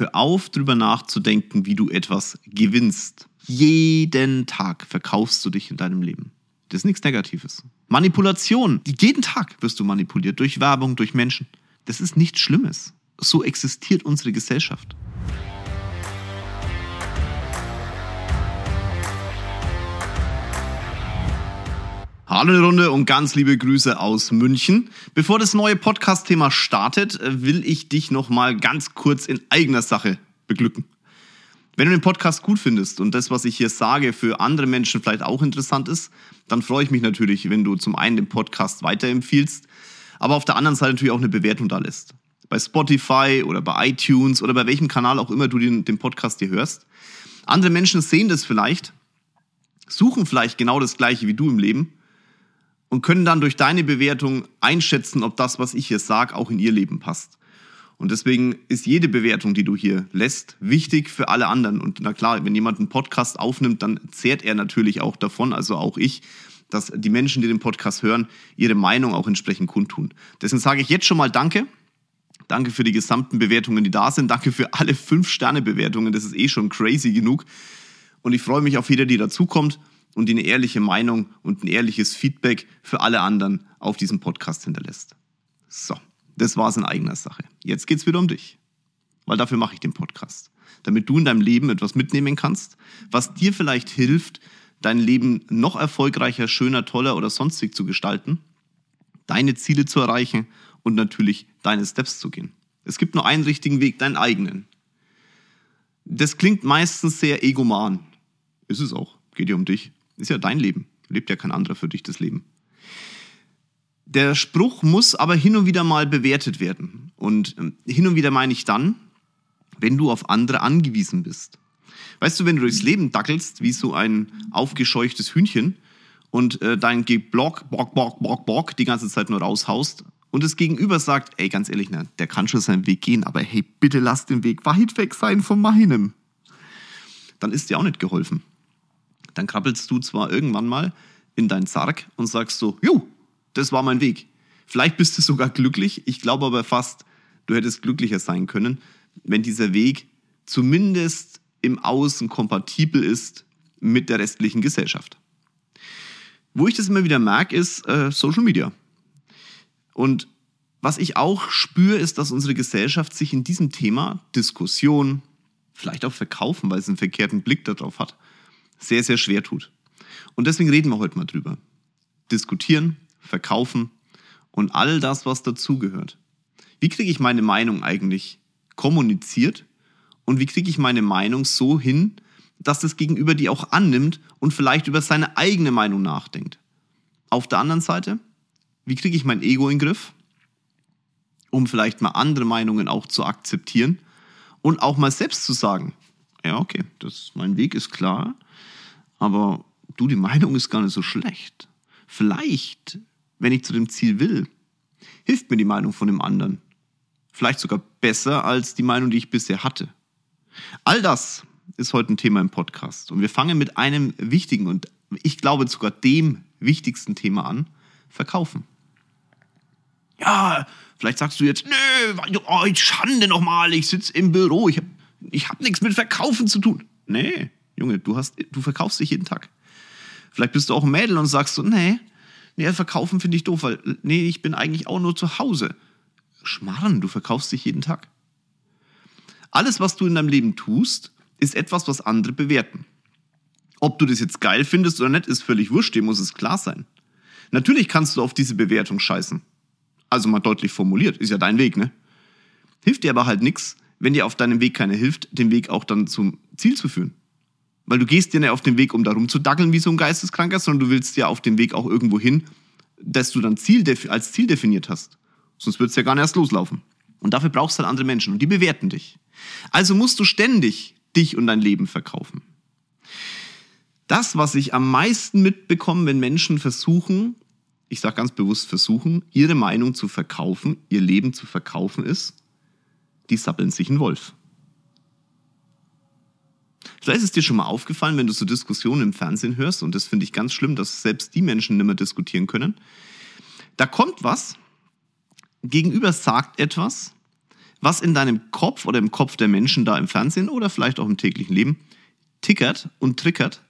Hör auf, drüber nachzudenken, wie du etwas gewinnst. Jeden Tag verkaufst du dich in deinem Leben. Das ist nichts Negatives. Manipulation. Jeden Tag wirst du manipuliert. Durch Werbung, durch Menschen. Das ist nichts Schlimmes. So existiert unsere Gesellschaft. Hallo eine Runde und ganz liebe Grüße aus München. Bevor das neue Podcast-Thema startet, will ich dich noch mal ganz kurz in eigener Sache beglücken. Wenn du den Podcast gut findest und das, was ich hier sage, für andere Menschen vielleicht auch interessant ist, dann freue ich mich natürlich, wenn du zum einen den Podcast weiterempfiehlst, aber auf der anderen Seite natürlich auch eine Bewertung da lässt. Bei Spotify oder bei iTunes oder bei welchem Kanal auch immer du den, den Podcast hier hörst. Andere Menschen sehen das vielleicht, suchen vielleicht genau das Gleiche wie du im Leben und können dann durch deine Bewertung einschätzen, ob das, was ich hier sage, auch in ihr Leben passt. Und deswegen ist jede Bewertung, die du hier lässt, wichtig für alle anderen. Und na klar, wenn jemand einen Podcast aufnimmt, dann zehrt er natürlich auch davon, also auch ich, dass die Menschen, die den Podcast hören, ihre Meinung auch entsprechend kundtun. Deswegen sage ich jetzt schon mal Danke. Danke für die gesamten Bewertungen, die da sind. Danke für alle Fünf-Sterne-Bewertungen. Das ist eh schon crazy genug. Und ich freue mich auf jeder, die dazukommt und die eine ehrliche Meinung und ein ehrliches Feedback für alle anderen auf diesem Podcast hinterlässt. So, das war's in eigener Sache. Jetzt geht's wieder um dich. Weil dafür mache ich den Podcast. Damit du in deinem Leben etwas mitnehmen kannst, was dir vielleicht hilft, dein Leben noch erfolgreicher, schöner, toller oder sonstig zu gestalten, deine Ziele zu erreichen und natürlich deine Steps zu gehen. Es gibt nur einen richtigen Weg, deinen eigenen. Das klingt meistens sehr egoman. Ist es auch. Geht ja um dich. Ist ja dein Leben. Lebt ja kein anderer für dich das Leben. Der Spruch muss aber hin und wieder mal bewertet werden. Und ähm, hin und wieder meine ich dann, wenn du auf andere angewiesen bist. Weißt du, wenn du durchs Leben dackelst, wie so ein aufgescheuchtes Hühnchen und äh, dein Geblock, bock, bock, bock, bock, die ganze Zeit nur raushaust und das Gegenüber sagt, ey, ganz ehrlich, na, der kann schon seinen Weg gehen, aber hey, bitte lass den Weg weit weg sein von meinem. Dann ist dir auch nicht geholfen dann krabbelst du zwar irgendwann mal in deinen Sarg und sagst so, jo, das war mein Weg. Vielleicht bist du sogar glücklich. Ich glaube aber fast, du hättest glücklicher sein können, wenn dieser Weg zumindest im Außen kompatibel ist mit der restlichen Gesellschaft. Wo ich das immer wieder merke, ist äh, Social Media. Und was ich auch spüre, ist, dass unsere Gesellschaft sich in diesem Thema Diskussion, vielleicht auch Verkaufen, weil es einen verkehrten Blick darauf hat, sehr, sehr schwer tut. Und deswegen reden wir heute mal drüber. Diskutieren, verkaufen und all das, was dazugehört. Wie kriege ich meine Meinung eigentlich kommuniziert und wie kriege ich meine Meinung so hin, dass das Gegenüber die auch annimmt und vielleicht über seine eigene Meinung nachdenkt. Auf der anderen Seite, wie kriege ich mein Ego in den Griff, um vielleicht mal andere Meinungen auch zu akzeptieren und auch mal selbst zu sagen, ja, okay, das, mein Weg ist klar, aber du, die Meinung ist gar nicht so schlecht. Vielleicht, wenn ich zu dem Ziel will, hilft mir die Meinung von dem anderen. Vielleicht sogar besser als die Meinung, die ich bisher hatte. All das ist heute ein Thema im Podcast. Und wir fangen mit einem wichtigen und ich glaube sogar dem wichtigsten Thema an, Verkaufen. Ja, vielleicht sagst du jetzt, nö, oh, Schande nochmal, ich sitze im Büro, ich habe ich hab nichts mit Verkaufen zu tun. Nee, Junge, du, hast, du verkaufst dich jeden Tag. Vielleicht bist du auch ein Mädel und sagst so, nee, nee, verkaufen finde ich doof, weil, nee, ich bin eigentlich auch nur zu Hause. Schmarrn, du verkaufst dich jeden Tag. Alles, was du in deinem Leben tust, ist etwas, was andere bewerten. Ob du das jetzt geil findest oder nicht, ist völlig wurscht, dir muss es klar sein. Natürlich kannst du auf diese Bewertung scheißen. Also mal deutlich formuliert, ist ja dein Weg, ne? Hilft dir aber halt nichts, wenn dir auf deinem Weg keiner hilft, den Weg auch dann zum Ziel zu führen. Weil du gehst ja nicht auf den Weg, um darum zu dackeln wie so ein Geisteskranker, sondern du willst ja auf den Weg auch irgendwo hin, dass du dann Ziel als Ziel definiert hast. Sonst würdest du ja gar nicht erst loslaufen. Und dafür brauchst du halt andere Menschen und die bewerten dich. Also musst du ständig dich und dein Leben verkaufen. Das, was ich am meisten mitbekomme, wenn Menschen versuchen, ich sage ganz bewusst versuchen, ihre Meinung zu verkaufen, ihr Leben zu verkaufen, ist, die sappeln sich einen Wolf. Vielleicht ist es dir schon mal aufgefallen, wenn du so Diskussionen im Fernsehen hörst, und das finde ich ganz schlimm, dass selbst die Menschen nicht mehr diskutieren können. Da kommt was, gegenüber sagt etwas, was in deinem Kopf oder im Kopf der Menschen da im Fernsehen oder vielleicht auch im täglichen Leben tickert und triggert.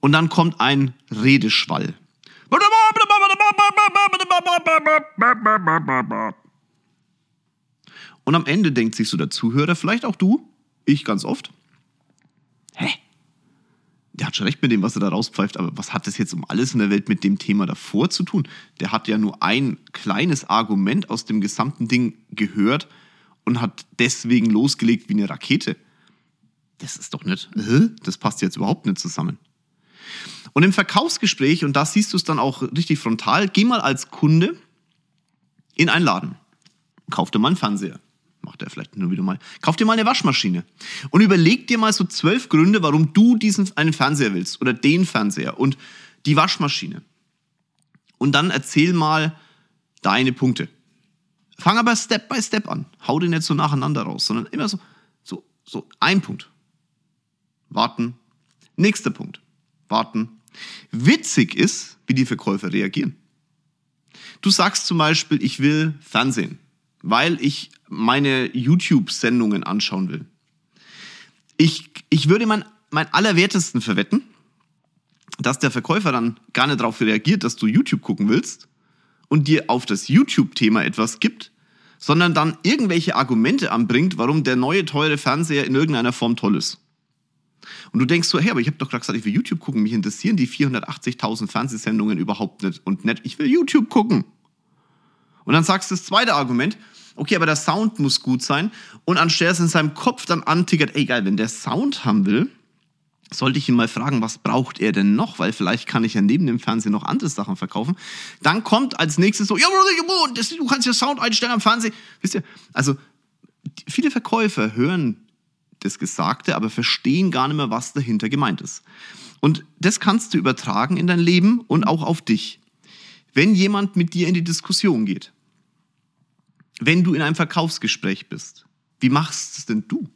Und dann kommt ein Redeschwall. Und am Ende denkt sich so der Zuhörer, vielleicht auch du, ich ganz oft, hä? Der hat schon recht mit dem, was er da rauspfeift, aber was hat das jetzt um alles in der Welt mit dem Thema davor zu tun? Der hat ja nur ein kleines Argument aus dem gesamten Ding gehört und hat deswegen losgelegt wie eine Rakete. Das ist doch nicht, das passt jetzt überhaupt nicht zusammen. Und im Verkaufsgespräch, und da siehst du es dann auch richtig frontal, geh mal als Kunde in einen Laden, kauf dir mal einen Fernseher macht er vielleicht nur wieder mal. Kauf dir mal eine Waschmaschine und überleg dir mal so zwölf Gründe, warum du diesen einen Fernseher willst oder den Fernseher und die Waschmaschine. Und dann erzähl mal deine Punkte. Fang aber Step by Step an. Hau den nicht so nacheinander raus, sondern immer so, so, so ein Punkt. Warten. Nächster Punkt. Warten. Witzig ist, wie die Verkäufer reagieren. Du sagst zum Beispiel, ich will Fernsehen weil ich meine YouTube-Sendungen anschauen will. Ich, ich würde mein, mein Allerwertesten verwetten, dass der Verkäufer dann gar nicht darauf reagiert, dass du YouTube gucken willst und dir auf das YouTube-Thema etwas gibt, sondern dann irgendwelche Argumente anbringt, warum der neue teure Fernseher in irgendeiner Form toll ist. Und du denkst so, hey, aber ich habe doch gerade gesagt, ich will YouTube gucken, mich interessieren die 480.000 Fernsehsendungen überhaupt nicht und nicht, ich will YouTube gucken. Und dann sagst du das zweite Argument, okay, aber der Sound muss gut sein. Und anstelle es in seinem Kopf dann antickert, ey geil, wenn der Sound haben will, sollte ich ihn mal fragen, was braucht er denn noch? Weil vielleicht kann ich ja neben dem Fernsehen noch andere Sachen verkaufen. Dann kommt als nächstes so, ja, du kannst ja Sound einstellen am Fernsehen. Wisst ihr, also viele Verkäufer hören das Gesagte, aber verstehen gar nicht mehr, was dahinter gemeint ist. Und das kannst du übertragen in dein Leben und auch auf dich. Wenn jemand mit dir in die Diskussion geht, wenn du in einem Verkaufsgespräch bist? Wie machst es denn du?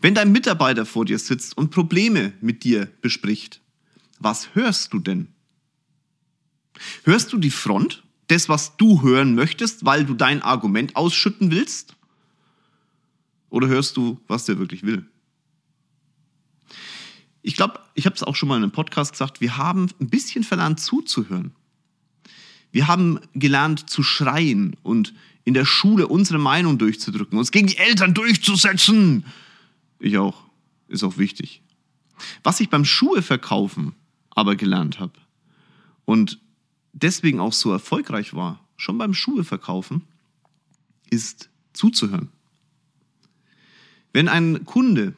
Wenn dein Mitarbeiter vor dir sitzt und Probleme mit dir bespricht, was hörst du denn? Hörst du die Front, das, was du hören möchtest, weil du dein Argument ausschütten willst? Oder hörst du, was der wirklich will? Ich glaube, ich habe es auch schon mal in einem Podcast gesagt, wir haben ein bisschen verlernt zuzuhören. Wir haben gelernt zu schreien und in der Schule unsere Meinung durchzudrücken, uns gegen die Eltern durchzusetzen. Ich auch. Ist auch wichtig. Was ich beim Schuheverkaufen aber gelernt habe und deswegen auch so erfolgreich war, schon beim Schuheverkaufen, ist zuzuhören. Wenn ein Kunde,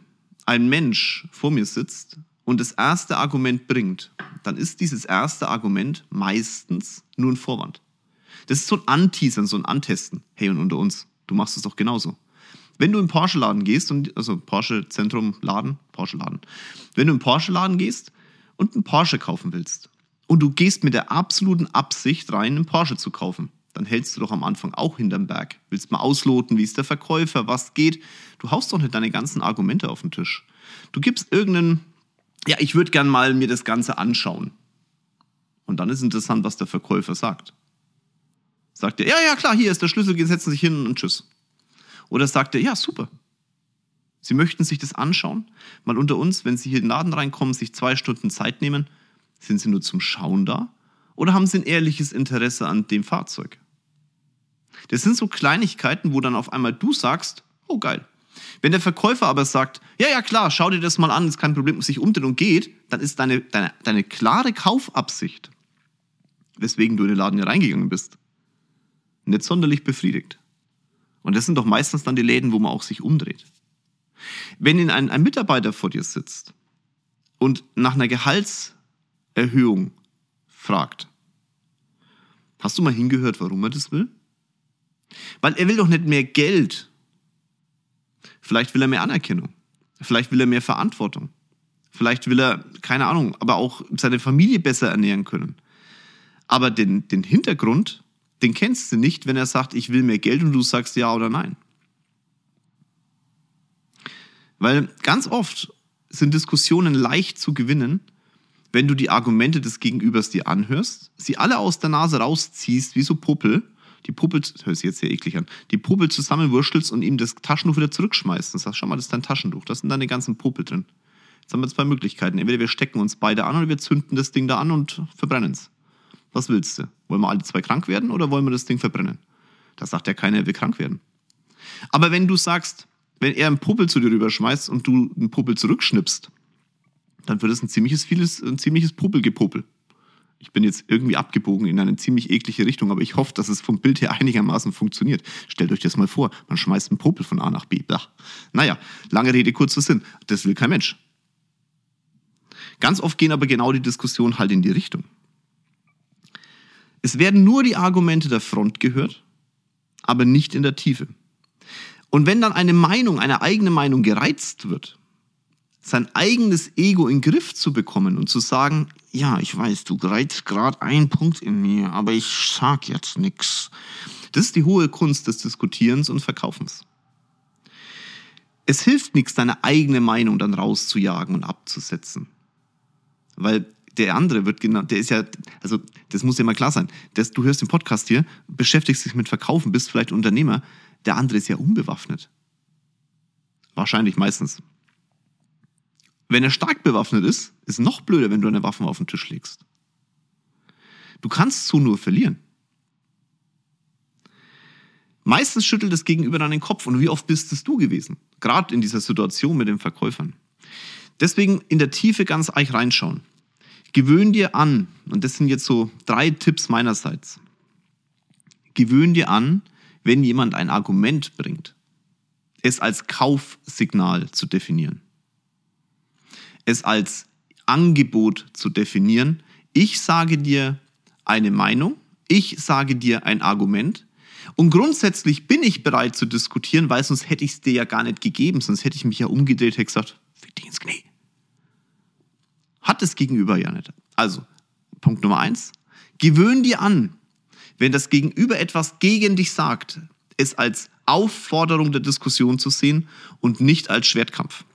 ein Mensch vor mir sitzt und das erste Argument bringt, dann ist dieses erste Argument meistens nur ein Vorwand. Das ist so ein Anteasern, so ein Antesten. Hey, und unter uns, du machst es doch genauso. Wenn du im Porsche-Laden gehst, und, also Porsche-Zentrum-Laden, Porsche-Laden, wenn du im Porsche-Laden gehst und einen Porsche kaufen willst und du gehst mit der absoluten Absicht rein, einen Porsche zu kaufen, dann hältst du doch am Anfang auch hinterm Berg. Willst mal ausloten, wie ist der Verkäufer, was geht. Du haust doch nicht deine ganzen Argumente auf den Tisch. Du gibst irgendeinen, ja, ich würde gern mal mir das Ganze anschauen. Und dann ist interessant, was der Verkäufer sagt. Sagt er, ja, ja, klar, hier ist der Schlüssel, setzen sich hin und tschüss. Oder sagt er, ja, super. Sie möchten sich das anschauen? Mal unter uns, wenn Sie hier in den Laden reinkommen, sich zwei Stunden Zeit nehmen, sind Sie nur zum Schauen da? Oder haben Sie ein ehrliches Interesse an dem Fahrzeug? Das sind so Kleinigkeiten, wo dann auf einmal du sagst, oh geil. Wenn der Verkäufer aber sagt, ja, ja, klar, schau dir das mal an, ist kein Problem, sich umdreht und geht, dann ist deine, deine, deine klare Kaufabsicht, weswegen du in den Laden hier reingegangen bist, nicht sonderlich befriedigt. Und das sind doch meistens dann die Läden, wo man auch sich umdreht. Wenn in ein, ein Mitarbeiter vor dir sitzt und nach einer Gehaltserhöhung fragt, hast du mal hingehört, warum er das will? Weil er will doch nicht mehr Geld. Vielleicht will er mehr Anerkennung. Vielleicht will er mehr Verantwortung. Vielleicht will er, keine Ahnung, aber auch seine Familie besser ernähren können. Aber den, den Hintergrund den kennst du nicht, wenn er sagt, ich will mehr Geld und du sagst ja oder nein. Weil ganz oft sind Diskussionen leicht zu gewinnen, wenn du die Argumente des Gegenübers dir anhörst, sie alle aus der Nase rausziehst, wie so Puppel, die Puppe, hört sich jetzt sehr eklig an, die Puppe zusammenwurschtelst und ihm das Taschentuch wieder zurückschmeißt und sagst, schau mal, das ist dein Taschentuch, da sind deine ganzen Popel drin. Jetzt haben wir zwei Möglichkeiten. Entweder wir stecken uns beide an oder wir zünden das Ding da an und verbrennen es. Was willst du? Wollen wir alle zwei krank werden oder wollen wir das Ding verbrennen? Da sagt ja keiner, er will krank werden. Aber wenn du sagst, wenn er einen Puppel zu dir rüberschmeißt und du einen Puppel zurückschnippst, dann wird es ein ziemliches, vieles, ein ziemliches Puppelgepuppel. Ich bin jetzt irgendwie abgebogen in eine ziemlich eklige Richtung, aber ich hoffe, dass es vom Bild her einigermaßen funktioniert. Stellt euch das mal vor, man schmeißt einen Popel von A nach B. Blah. Naja, lange Rede, kurzer Sinn. Das will kein Mensch. Ganz oft gehen aber genau die Diskussionen halt in die Richtung. Es werden nur die Argumente der Front gehört, aber nicht in der Tiefe. Und wenn dann eine Meinung, eine eigene Meinung gereizt wird, sein eigenes Ego in den Griff zu bekommen und zu sagen, ja, ich weiß, du reizt gerade einen Punkt in mir, aber ich sag jetzt nichts. Das ist die hohe Kunst des Diskutierens und Verkaufens. Es hilft nichts, deine eigene Meinung dann rauszujagen und abzusetzen. Weil der andere wird genau, der ist ja, also das muss ja mal klar sein. Das, du hörst den Podcast hier, beschäftigst dich mit Verkaufen, bist vielleicht Unternehmer, der andere ist ja unbewaffnet. Wahrscheinlich meistens. Wenn er stark bewaffnet ist, ist noch blöder, wenn du eine Waffe auf den Tisch legst. Du kannst so nur verlieren. Meistens schüttelt das Gegenüber dann den Kopf. Und wie oft bist es du gewesen? Gerade in dieser Situation mit den Verkäufern. Deswegen in der Tiefe ganz eich reinschauen. Gewöhn dir an, und das sind jetzt so drei Tipps meinerseits. Gewöhn dir an, wenn jemand ein Argument bringt, es als Kaufsignal zu definieren es als Angebot zu definieren. Ich sage dir eine Meinung, ich sage dir ein Argument und grundsätzlich bin ich bereit zu diskutieren, weil sonst hätte ich es dir ja gar nicht gegeben, sonst hätte ich mich ja umgedreht und gesagt, fick dich ins Knie. Hat es Gegenüber ja nicht. Also, Punkt Nummer eins, gewöhn dir an, wenn das Gegenüber etwas gegen dich sagt, es als Aufforderung der Diskussion zu sehen und nicht als Schwertkampf.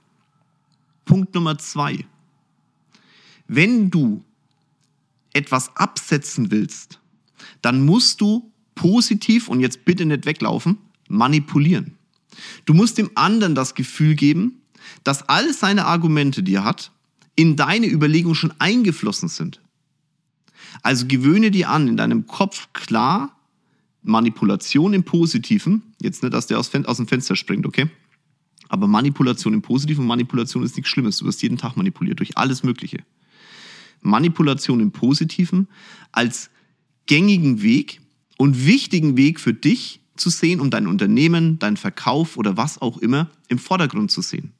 Punkt Nummer zwei. Wenn du etwas absetzen willst, dann musst du positiv, und jetzt bitte nicht weglaufen, manipulieren. Du musst dem anderen das Gefühl geben, dass all seine Argumente, die er hat, in deine Überlegung schon eingeflossen sind. Also gewöhne dir an, in deinem Kopf klar, Manipulation im Positiven, jetzt nicht, dass der aus, dem Fenster springt, okay? Aber Manipulation im Positiven, Manipulation ist nichts Schlimmes. Du wirst jeden Tag manipuliert durch alles Mögliche. Manipulation im Positiven als gängigen Weg und wichtigen Weg für dich zu sehen, um dein Unternehmen, deinen Verkauf oder was auch immer im Vordergrund zu sehen.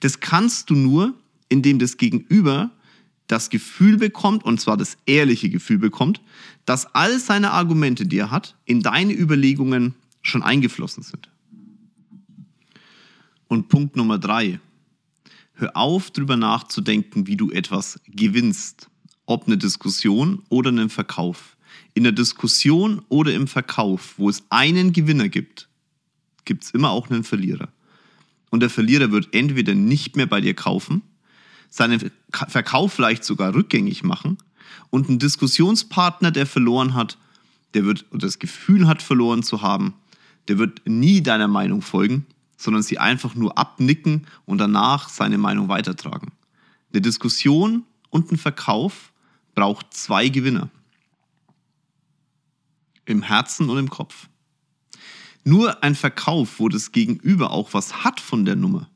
Das kannst du nur, indem das Gegenüber das Gefühl bekommt, und zwar das ehrliche Gefühl bekommt, dass all seine Argumente, die er hat, in deine Überlegungen schon eingeflossen sind. Und Punkt Nummer drei. Hör auf, darüber nachzudenken, wie du etwas gewinnst. Ob eine Diskussion oder einen Verkauf. In der Diskussion oder im Verkauf, wo es einen Gewinner gibt, gibt es immer auch einen Verlierer. Und der Verlierer wird entweder nicht mehr bei dir kaufen, seinen Verkauf vielleicht sogar rückgängig machen und ein Diskussionspartner, der verloren hat, der wird oder das Gefühl hat, verloren zu haben, der wird nie deiner Meinung folgen sondern sie einfach nur abnicken und danach seine Meinung weitertragen. Eine Diskussion und ein Verkauf braucht zwei Gewinner. Im Herzen und im Kopf. Nur ein Verkauf, wo das Gegenüber auch was hat von der Nummer,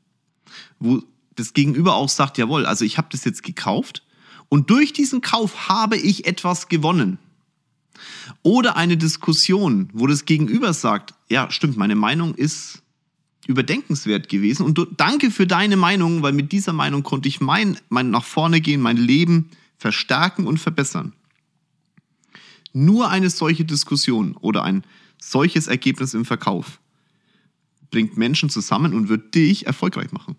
wo das Gegenüber auch sagt, jawohl, also ich habe das jetzt gekauft und durch diesen Kauf habe ich etwas gewonnen. Oder eine Diskussion, wo das Gegenüber sagt, ja, stimmt, meine Meinung ist überdenkenswert gewesen. Und du, danke für deine Meinung, weil mit dieser Meinung konnte ich mein, mein nach vorne gehen, mein Leben verstärken und verbessern. Nur eine solche Diskussion oder ein solches Ergebnis im Verkauf bringt Menschen zusammen und wird dich erfolgreich machen.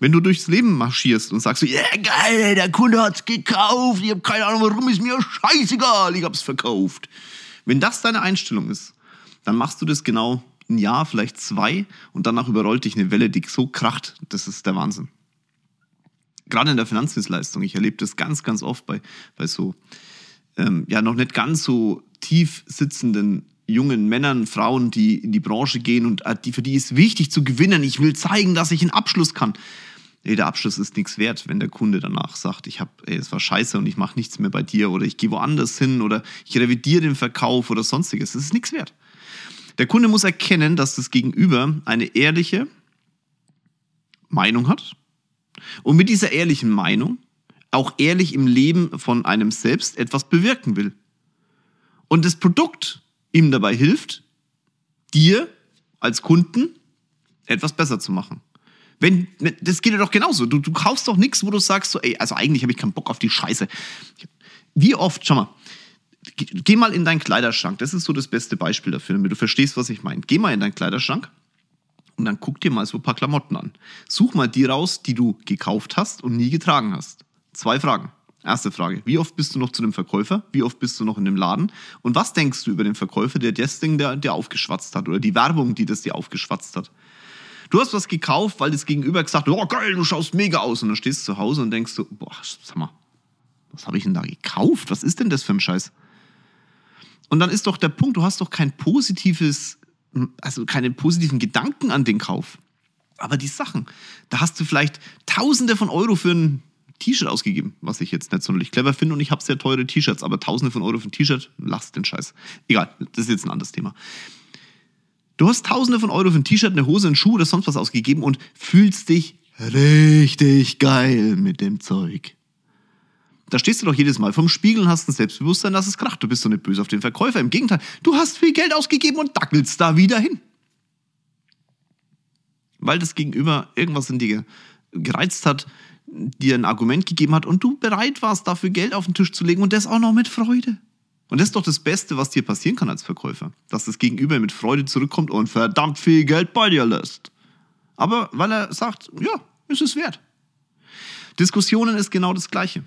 Wenn du durchs Leben marschierst und sagst, ja yeah, geil, der Kunde hat's gekauft, ich habe keine Ahnung warum, ist mir scheißegal, ich hab's verkauft. Wenn das deine Einstellung ist, dann machst du das genau ein Jahr, vielleicht zwei und danach überrollt dich eine Welle, die so kracht. Das ist der Wahnsinn. Gerade in der Finanzdienstleistung. Ich erlebe das ganz, ganz oft bei, bei so ähm, ja noch nicht ganz so tief sitzenden jungen Männern, Frauen, die in die Branche gehen und äh, die, für die ist wichtig zu gewinnen. Ich will zeigen, dass ich einen Abschluss kann. Nee, der Abschluss ist nichts wert, wenn der Kunde danach sagt, ich habe, es war scheiße und ich mache nichts mehr bei dir oder ich gehe woanders hin oder ich revidiere den Verkauf oder sonstiges. Das ist nichts wert. Der Kunde muss erkennen, dass das Gegenüber eine ehrliche Meinung hat und mit dieser ehrlichen Meinung auch ehrlich im Leben von einem selbst etwas bewirken will. Und das Produkt ihm dabei hilft, dir als Kunden etwas besser zu machen. Wenn, das geht ja doch genauso. Du, du kaufst doch nichts, wo du sagst, so, ey, also eigentlich habe ich keinen Bock auf die Scheiße. Wie oft, schau mal, geh mal in deinen Kleiderschrank. Das ist so das beste Beispiel dafür, damit du verstehst, was ich meine. Geh mal in deinen Kleiderschrank und dann guck dir mal so ein paar Klamotten an. Such mal die raus, die du gekauft hast und nie getragen hast. Zwei Fragen. Erste Frage. Wie oft bist du noch zu dem Verkäufer? Wie oft bist du noch in dem Laden? Und was denkst du über den Verkäufer, der das Ding der, der aufgeschwatzt hat oder die Werbung, die das dir aufgeschwatzt hat? Du hast was gekauft, weil das Gegenüber gesagt hat, oh geil, du schaust mega aus. Und dann stehst du zu Hause und denkst so, boah, sag mal, was habe ich denn da gekauft? Was ist denn das für ein Scheiß? Und dann ist doch der Punkt, du hast doch kein positives, also keine positiven Gedanken an den Kauf. Aber die Sachen, da hast du vielleicht Tausende von Euro für ein T-Shirt ausgegeben, was ich jetzt nicht sonderlich clever finde und ich habe sehr teure T-Shirts, aber Tausende von Euro für ein T-Shirt, lass den Scheiß. Egal, das ist jetzt ein anderes Thema. Du hast Tausende von Euro für ein T-Shirt, eine Hose, einen Schuh oder sonst was ausgegeben und fühlst dich richtig geil mit dem Zeug. Da stehst du doch jedes Mal vom Spiegel und hast ein Selbstbewusstsein, dass es kracht. Du bist so nicht böse auf den Verkäufer. Im Gegenteil, du hast viel Geld ausgegeben und dackelst da wieder hin. Weil das Gegenüber irgendwas in dir gereizt hat, dir ein Argument gegeben hat und du bereit warst, dafür Geld auf den Tisch zu legen und das auch noch mit Freude. Und das ist doch das Beste, was dir passieren kann als Verkäufer. Dass das Gegenüber mit Freude zurückkommt und verdammt viel Geld bei dir lässt. Aber weil er sagt, ja, ist es wert. Diskussionen ist genau das Gleiche.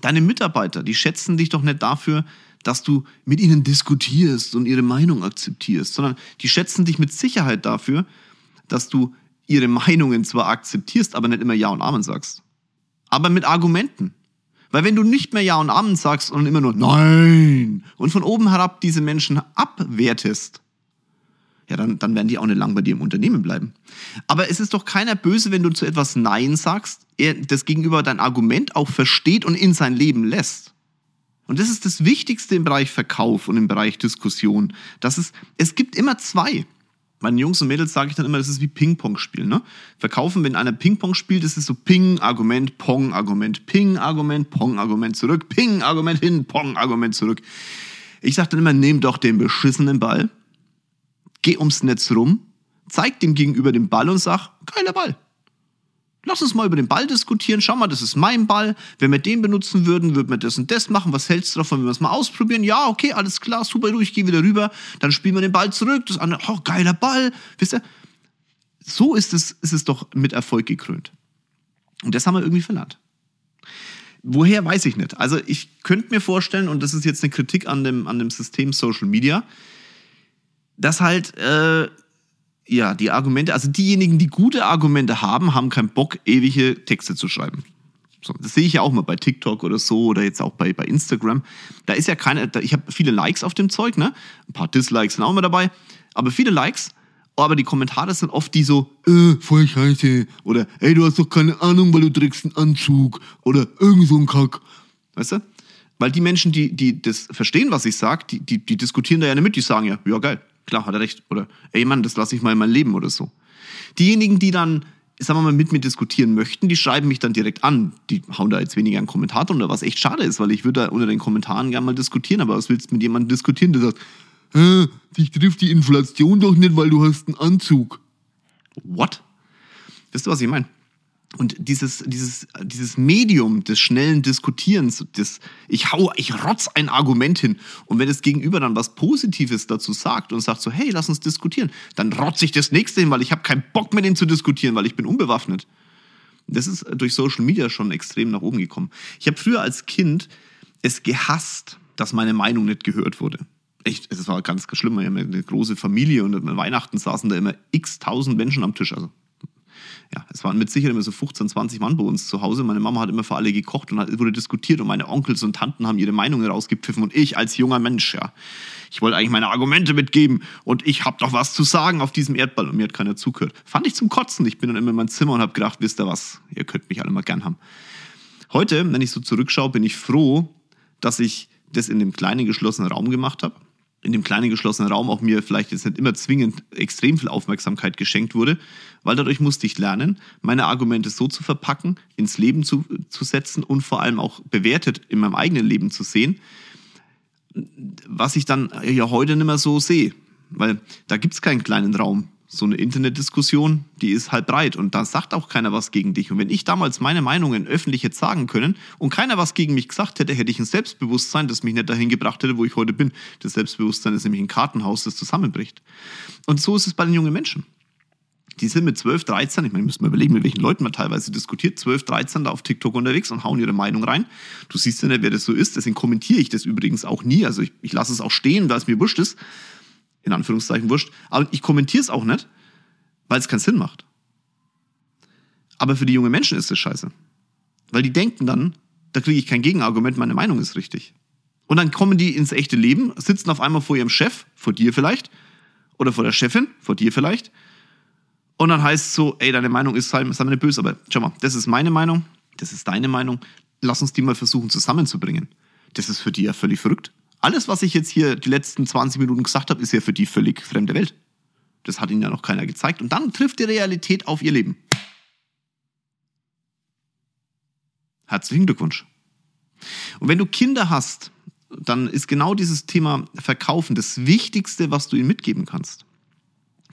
Deine Mitarbeiter, die schätzen dich doch nicht dafür, dass du mit ihnen diskutierst und ihre Meinung akzeptierst, sondern die schätzen dich mit Sicherheit dafür, dass du ihre Meinungen zwar akzeptierst, aber nicht immer Ja und Amen sagst aber mit Argumenten. Weil wenn du nicht mehr Ja und Amen sagst und immer nur Nein und von oben herab diese Menschen abwertest, ja, dann, dann werden die auch nicht lang bei dir im Unternehmen bleiben. Aber es ist doch keiner böse, wenn du zu etwas Nein sagst, er das Gegenüber dein Argument auch versteht und in sein Leben lässt. Und das ist das Wichtigste im Bereich Verkauf und im Bereich Diskussion. Das ist, es gibt immer zwei meinen Jungs und Mädels sage ich dann immer, das ist wie Ping-Pong spielen. Ne? Verkaufen, wenn einer Ping-Pong spielt, ist so Ping, Argument, Pong, Argument, Ping, Argument, Pong, Argument zurück, Ping, Argument hin, Pong, Argument zurück. Ich sage dann immer, nehm doch den beschissenen Ball, geh ums Netz rum, zeig dem Gegenüber den Ball und sag, geiler Ball. Lass uns mal über den Ball diskutieren. Schau mal, das ist mein Ball. Wenn wir den benutzen würden, würden wir das und das machen. Was hältst du davon, wenn wir es mal ausprobieren? Ja, okay, alles klar, super, du, ich gehe wieder rüber. Dann spielen wir den Ball zurück. Das andere, oh, geiler Ball. Wisst ihr? So ist es, ist es doch mit Erfolg gekrönt. Und das haben wir irgendwie verlernt. Woher weiß ich nicht. Also ich könnte mir vorstellen, und das ist jetzt eine Kritik an dem, an dem System Social Media, dass halt äh, ja, die Argumente, also diejenigen, die gute Argumente haben, haben keinen Bock, ewige Texte zu schreiben. So, das sehe ich ja auch mal bei TikTok oder so oder jetzt auch bei, bei Instagram. Da ist ja keine, da, ich habe viele Likes auf dem Zeug, ne? Ein paar Dislikes sind auch immer dabei, aber viele Likes. Aber die Kommentare sind oft die so, äh, voll scheiße. Oder, ey, du hast doch keine Ahnung, weil du trägst einen Anzug. Oder irgend so ein Kack. Weißt du? Weil die Menschen, die, die das verstehen, was ich sage, die, die, die diskutieren da ja nicht mit. Die sagen ja, ja, geil klar, hat er recht. Oder, ey Mann, das lasse ich mal in mein Leben oder so. Diejenigen, die dann, sagen wir mal, mit mir diskutieren möchten, die schreiben mich dann direkt an. Die hauen da jetzt weniger einen Kommentar drunter, was echt schade ist, weil ich würde da unter den Kommentaren gerne mal diskutieren, aber was willst du mit jemandem diskutieren, der sagt, äh, dich trifft die Inflation doch nicht, weil du hast einen Anzug. What? Wisst du, was ich meine? Und dieses, dieses, dieses Medium des schnellen Diskutierens, des, ich hau, ich rotz ein Argument hin. Und wenn das Gegenüber dann was Positives dazu sagt und sagt so, hey, lass uns diskutieren, dann rotze ich das nächste hin, weil ich habe keinen Bock mit ihm zu diskutieren, weil ich bin unbewaffnet. Das ist durch Social Media schon extrem nach oben gekommen. Ich habe früher als Kind es gehasst, dass meine Meinung nicht gehört wurde. Echt, es war ganz schlimm. Wir haben eine große Familie und an Weihnachten saßen da immer x tausend Menschen am Tisch. Also ja, es waren mit Sicherheit immer so 15, 20 Mann bei uns zu Hause. Meine Mama hat immer für alle gekocht und hat, wurde diskutiert und meine Onkels und Tanten haben ihre Meinungen rausgepfiffen und ich als junger Mensch, ja, ich wollte eigentlich meine Argumente mitgeben und ich habe doch was zu sagen auf diesem Erdball und mir hat keiner zugehört. Fand ich zum Kotzen. Ich bin dann immer in mein Zimmer und habe gedacht, wisst ihr was, ihr könnt mich alle mal gern haben. Heute, wenn ich so zurückschaue, bin ich froh, dass ich das in dem kleinen geschlossenen Raum gemacht habe in dem kleinen geschlossenen Raum auch mir vielleicht jetzt nicht immer zwingend extrem viel Aufmerksamkeit geschenkt wurde, weil dadurch musste ich lernen, meine Argumente so zu verpacken, ins Leben zu, zu setzen und vor allem auch bewertet in meinem eigenen Leben zu sehen, was ich dann ja heute nicht mehr so sehe. Weil da gibt es keinen kleinen Raum so eine Internetdiskussion, die ist halt breit und da sagt auch keiner was gegen dich. Und wenn ich damals meine Meinungen öffentlich hätte sagen können und keiner was gegen mich gesagt hätte, hätte ich ein Selbstbewusstsein, das mich nicht dahin gebracht hätte, wo ich heute bin. Das Selbstbewusstsein ist nämlich ein Kartenhaus, das zusammenbricht. Und so ist es bei den jungen Menschen. Die sind mit 12, 13, ich meine, müssen wir überlegen, mit welchen Leuten man teilweise diskutiert, 12, 13 da auf TikTok unterwegs und hauen ihre Meinung rein. Du siehst ja nicht, wer das so ist, deswegen kommentiere ich das übrigens auch nie. Also ich, ich lasse es auch stehen, weil es mir wurscht ist in Anführungszeichen wurscht. Aber ich kommentiere es auch nicht, weil es keinen Sinn macht. Aber für die jungen Menschen ist es scheiße. Weil die denken dann, da kriege ich kein Gegenargument, meine Meinung ist richtig. Und dann kommen die ins echte Leben, sitzen auf einmal vor ihrem Chef, vor dir vielleicht, oder vor der Chefin, vor dir vielleicht. Und dann heißt es so, ey, deine Meinung ist, sei, sei mir nicht böse, aber schau mal, das ist meine Meinung, das ist deine Meinung, lass uns die mal versuchen zusammenzubringen. Das ist für die ja völlig verrückt. Alles, was ich jetzt hier die letzten 20 Minuten gesagt habe, ist ja für die völlig fremde Welt. Das hat ihnen ja noch keiner gezeigt. Und dann trifft die Realität auf ihr Leben. Herzlichen Glückwunsch. Und wenn du Kinder hast, dann ist genau dieses Thema Verkaufen das Wichtigste, was du ihnen mitgeben kannst.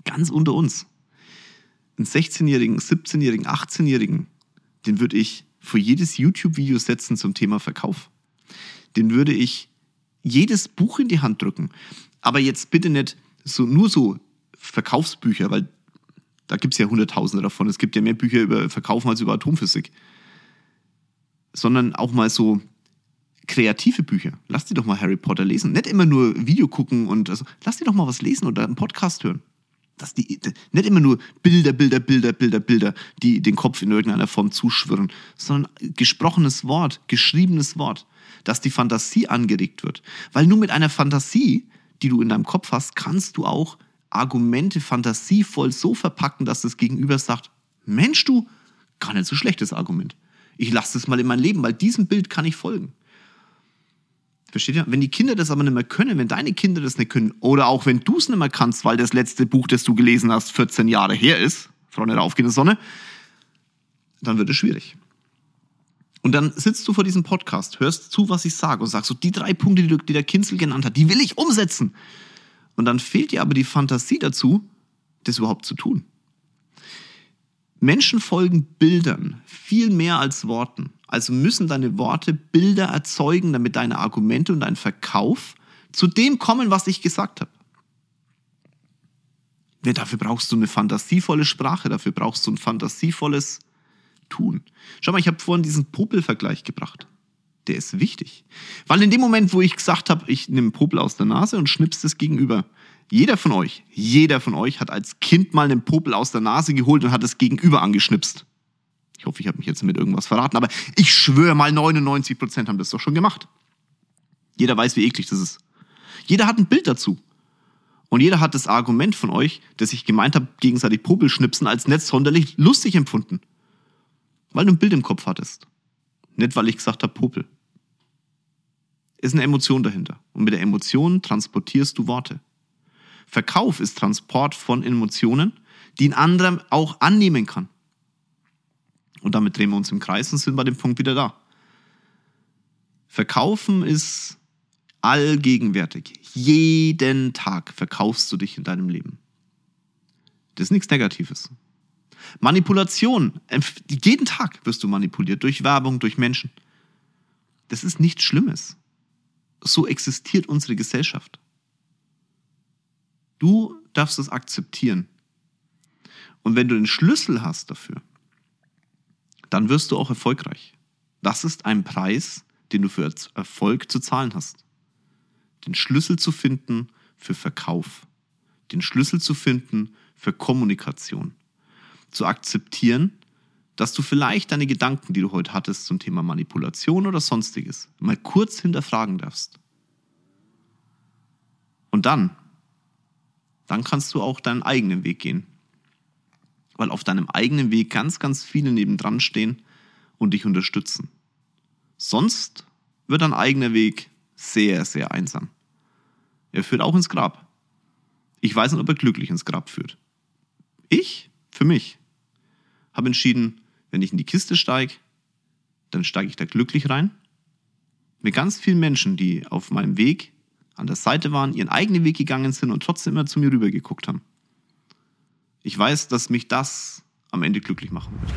Ganz unter uns. Einen 16-Jährigen, 17-Jährigen, 18-Jährigen, den würde ich vor jedes YouTube-Video setzen zum Thema Verkauf. Den würde ich jedes Buch in die Hand drücken. Aber jetzt bitte nicht so, nur so Verkaufsbücher, weil da gibt es ja Hunderttausende davon. Es gibt ja mehr Bücher über Verkaufen als über Atomphysik. Sondern auch mal so kreative Bücher. Lass die doch mal Harry Potter lesen. Nicht immer nur Video gucken und also, lass die doch mal was lesen oder einen Podcast hören. Dass die, nicht immer nur Bilder, Bilder, Bilder, Bilder, Bilder, die den Kopf in irgendeiner Form zuschwirren, sondern gesprochenes Wort, geschriebenes Wort dass die Fantasie angeregt wird. Weil nur mit einer Fantasie, die du in deinem Kopf hast, kannst du auch Argumente fantasievoll so verpacken, dass das Gegenüber sagt, Mensch du, gar nicht so schlechtes Argument. Ich lasse das mal in mein Leben, weil diesem Bild kann ich folgen. Versteht ihr? Wenn die Kinder das aber nicht mehr können, wenn deine Kinder das nicht können, oder auch wenn du es nicht mehr kannst, weil das letzte Buch, das du gelesen hast, 14 Jahre her ist, Freunde der aufgehenden Sonne, dann wird es schwierig. Und dann sitzt du vor diesem Podcast, hörst zu, was ich sage und sagst so, die drei Punkte, die, die der Kinzel genannt hat, die will ich umsetzen. Und dann fehlt dir aber die Fantasie dazu, das überhaupt zu tun. Menschen folgen Bildern viel mehr als Worten. Also müssen deine Worte Bilder erzeugen, damit deine Argumente und dein Verkauf zu dem kommen, was ich gesagt habe. Ja, dafür brauchst du eine fantasievolle Sprache, dafür brauchst du ein fantasievolles tun. Schau mal, ich habe vorhin diesen Popelvergleich gebracht. Der ist wichtig. Weil in dem Moment, wo ich gesagt habe, ich nehme Popel aus der Nase und schnips das gegenüber, jeder von euch, jeder von euch hat als Kind mal einen Popel aus der Nase geholt und hat das gegenüber angeschnipst. Ich hoffe, ich habe mich jetzt mit irgendwas verraten, aber ich schwöre mal, 99 Prozent haben das doch schon gemacht. Jeder weiß, wie eklig das ist. Jeder hat ein Bild dazu. Und jeder hat das Argument von euch, das ich gemeint habe, gegenseitig Popelschnipsen als nicht sonderlich lustig empfunden. Weil du ein Bild im Kopf hattest. Nicht, weil ich gesagt habe, Popel. Ist eine Emotion dahinter. Und mit der Emotion transportierst du Worte. Verkauf ist Transport von Emotionen, die ein anderer auch annehmen kann. Und damit drehen wir uns im Kreis und sind bei dem Punkt wieder da. Verkaufen ist allgegenwärtig. Jeden Tag verkaufst du dich in deinem Leben. Das ist nichts Negatives. Manipulation. Jeden Tag wirst du manipuliert durch Werbung, durch Menschen. Das ist nichts Schlimmes. So existiert unsere Gesellschaft. Du darfst es akzeptieren. Und wenn du den Schlüssel hast dafür, dann wirst du auch erfolgreich. Das ist ein Preis, den du für Erfolg zu zahlen hast. Den Schlüssel zu finden für Verkauf. Den Schlüssel zu finden für Kommunikation zu akzeptieren, dass du vielleicht deine Gedanken, die du heute hattest zum Thema Manipulation oder sonstiges, mal kurz hinterfragen darfst. Und dann, dann kannst du auch deinen eigenen Weg gehen. Weil auf deinem eigenen Weg ganz, ganz viele nebendran stehen und dich unterstützen. Sonst wird dein eigener Weg sehr, sehr einsam. Er führt auch ins Grab. Ich weiß nicht, ob er glücklich ins Grab führt. Ich, für mich, habe entschieden, wenn ich in die Kiste steige, dann steige ich da glücklich rein. Mit ganz vielen Menschen, die auf meinem Weg an der Seite waren, ihren eigenen Weg gegangen sind und trotzdem immer zu mir rüber geguckt haben. Ich weiß, dass mich das am Ende glücklich machen wird.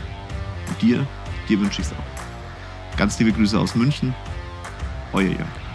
Und dir, dir wünsche ich es auch. Ganz liebe Grüße aus München. Euer Jörg.